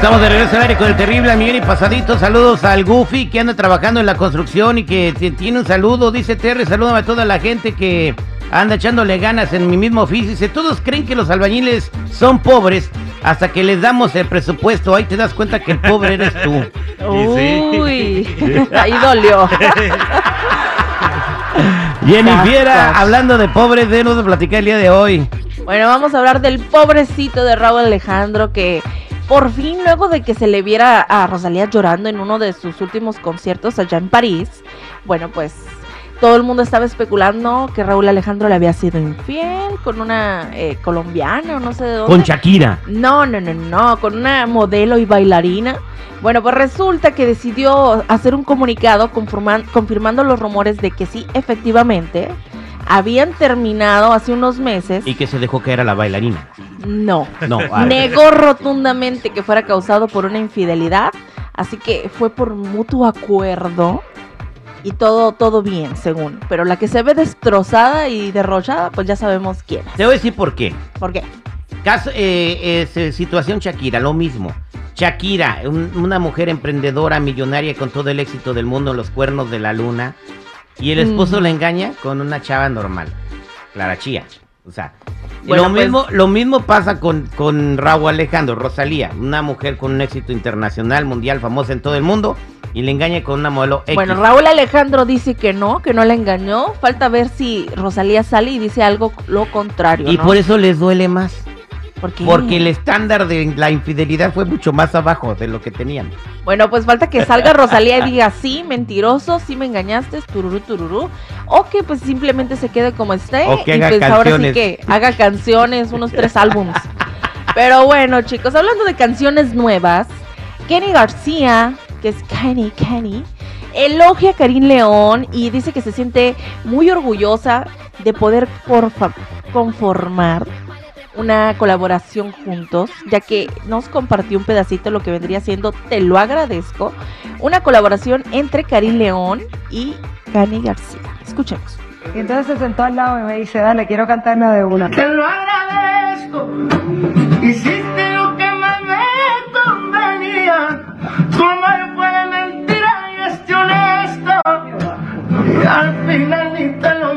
Estamos de regreso al aire con el terrible Miguel y pasadito. Saludos al Goofy que anda trabajando en la construcción y que tiene un saludo. Dice Terry, salúdame a toda la gente que anda echándole ganas en mi mismo oficio. Dice, todos creen que los albañiles son pobres hasta que les damos el presupuesto. Ahí te das cuenta que el pobre eres tú. Uy, ahí dolió. Cascas. hablando de pobres, denos de platicar el día de hoy. Bueno, vamos a hablar del pobrecito de Raúl Alejandro que por fin luego de que se le viera a Rosalía llorando en uno de sus últimos conciertos allá en París, bueno, pues todo el mundo estaba especulando que Raúl Alejandro le había sido infiel con una eh, colombiana o no sé de dónde. Con Shakira. No, no, no, no, con una modelo y bailarina. Bueno, pues resulta que decidió hacer un comunicado confirman- confirmando los rumores de que sí, efectivamente, habían terminado hace unos meses. Y que se dejó caer a la bailarina. No. No, Negó rotundamente que fuera causado por una infidelidad, así que fue por mutuo acuerdo y todo todo bien, según. Pero la que se ve destrozada y derrochada, pues ya sabemos quién. es. te voy a decir por qué. ¿Por qué? Caso, eh, eh, situación Shakira, lo mismo. Shakira, un- una mujer emprendedora, millonaria con todo el éxito del mundo, los cuernos de la luna. Y el esposo Mm. la engaña con una chava normal, Clara Chía. O sea, Bueno, lo, pues- mismo, lo mismo pasa con, con Raúl Alejandro, Rosalía, una mujer con un éxito internacional, mundial, famosa en todo el mundo, y le engaña con una modelo X. Bueno, Raúl Alejandro dice que no, que no la engañó. Falta ver si Rosalía sale y dice algo lo contrario. y ¿no? por eso les duele más. ¿Por qué? Porque el estándar de la infidelidad fue mucho más abajo de lo que tenían. Bueno, pues falta que salga Rosalía y diga sí, mentiroso, sí me engañaste, tururú, tururú. O que pues simplemente se quede como esté. O que y haga pues ahora sí que haga canciones, unos tres álbums. Pero bueno, chicos, hablando de canciones nuevas, Kenny García, que es Kenny, Kenny, elogia a Karim León y dice que se siente muy orgullosa de poder conformar una colaboración juntos, ya que nos compartió un pedacito de lo que vendría siendo Te lo agradezco, una colaboración entre Karim León y Kenny García. Escuchemos. Y entonces se sentó al lado y me dice, dale, quiero cantarla de una. Te lo agradezco. Hiciste lo que más me convenía. Tu amor fue mentira y es honesto. Y al final ni te lo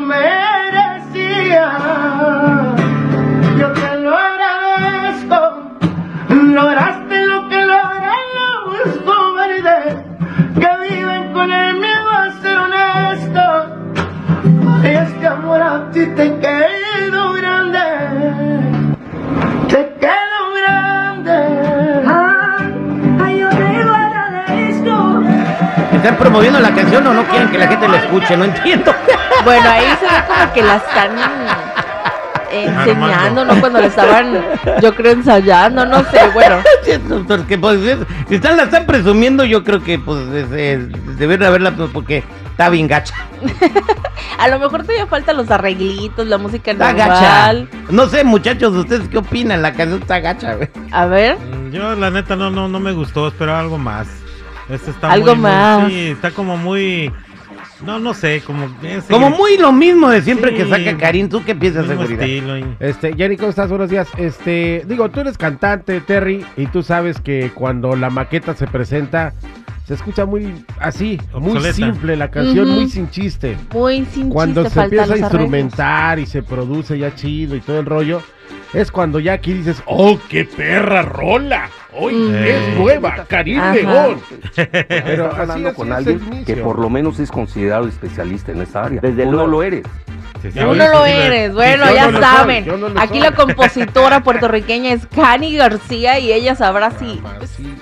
te quedo grande, te quedo grande. Ay, yo te lo agradezco. ¿Están promoviendo la canción o no quieren que la gente la escuche? No entiendo. Bueno, ahí se ve como que la están enseñando, ¿no? Cuando la estaban, yo creo, ensayando, no sé, bueno. Porque, pues, es- si están, la están presumiendo, yo creo que pues es- es- debieron haberla pues, porque está bien gacha. A lo mejor todavía faltan los arreglitos, la música Está gacha. normal. No sé, muchachos, ¿ustedes qué opinan? La canción está gacha, güey. A ver, Mm, Yo la neta no, no, no me gustó, esperaba algo más. Este está Algo muy, muy- más. sí, está como muy. No, no sé, como. ese Como muy lo mismo de siempre Sí. que saca Karim. ¿Tú qué piensas, seguridad? estilo y- Este, Jenny, ¿cómo estás? Buenos días. Este, digo, tú eres cantante, Terry, y tú sabes que cuando la maqueta se presenta, se escucha muy así, muy Obsoleta. simple la canción, Ujú. muy sin chiste. muy sin Cuando chiste se faltan empieza a los arreglos. instrumentar y se produce ya chido y todo el rollo, es cuando ya aquí dices, ¡oh, qué perra rola! ¡Hoy Mm. es nueva! ¡Karim. León! Pero Estás así, hablando así con es alguien que por lo menos es considerado especialista en esta área. Desde Uno- no lo eres. Sí, sí, Tú no lo eres, bueno, ya no saben. soy, no Aquí soy. la compositora puertorriqueña es Cani García y ella sabrá si,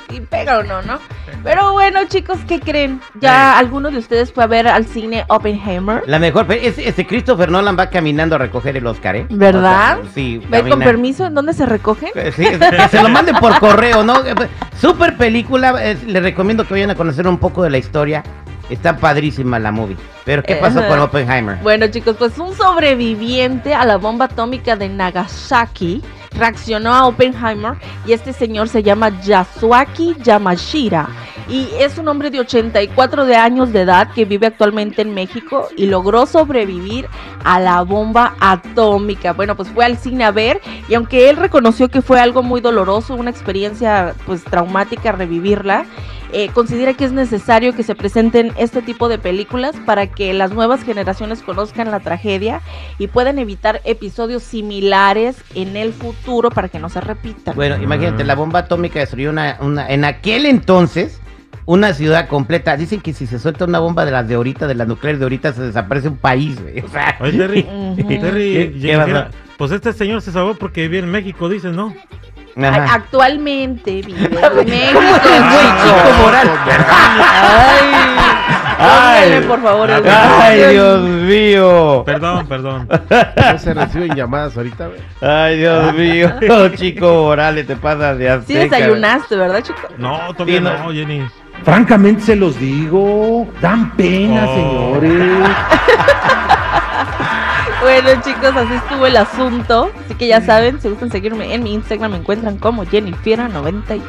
si pega o no, ¿no? Pero bueno, chicos, ¿qué creen? ¿Ya alguno de ustedes fue a ver al cine Oppenheimer? La mejor, ese, ese Christopher Nolan va caminando a recoger el Oscar, ¿eh? ¿Verdad? O sea, sí, ¿Ve con permiso en dónde se recogen? Eh, Sí, que se lo manden por correo, ¿no? Eh, Super película, eh, les recomiendo que vayan a conocer un poco de la historia. Está padrísima la movie. Pero ¿qué Eh, pasó con. Oppenheimer? Bueno, chicos, pues un sobreviviente a la bomba atómica de Nagasaki reaccionó a Oppenheimer y este señor se llama Yasuaki Yamashita y es un hombre de 84 de años de edad que vive actualmente en México y logró sobrevivir a la bomba atómica. Bueno, pues fue al cine a ver y aunque él reconoció que fue algo muy doloroso, una experiencia pues traumática revivirla, eh, considera que es necesario que se presenten este tipo de películas para que las nuevas generaciones conozcan la tragedia y puedan evitar episodios similares en el futuro para que no se repitan. Bueno, imagínate, la bomba atómica destruyó una, una, en aquel entonces, una ciudad completa. Dicen que si se suelta una bomba de las de ahorita, de las nucleares de ahorita, se desaparece un país, güey. O sea, Oye, Terry. Terry, ¿Qué- pues este señor se salvó porque vive en México, dices, ¿no? Ajá. Actualmente vive en México. Güey, Chico Moral. Ay, Ay. por favor. el- Ay, Dios mío. Perdón, perdón. No se reciben llamadas ahorita, güey. Ay, Dios mío. Chico Morales, te pasas de Sí azteca. desayunaste, ¿verdad, chico? No, todavía Sí, no. no, Jenny. Francamente se los digo, dan pena, Oh. señores. Bueno, chicos, así estuvo el asunto. Así que ya saben, si gustan seguirme en mi Instagram, me encuentran como Jennifiera94.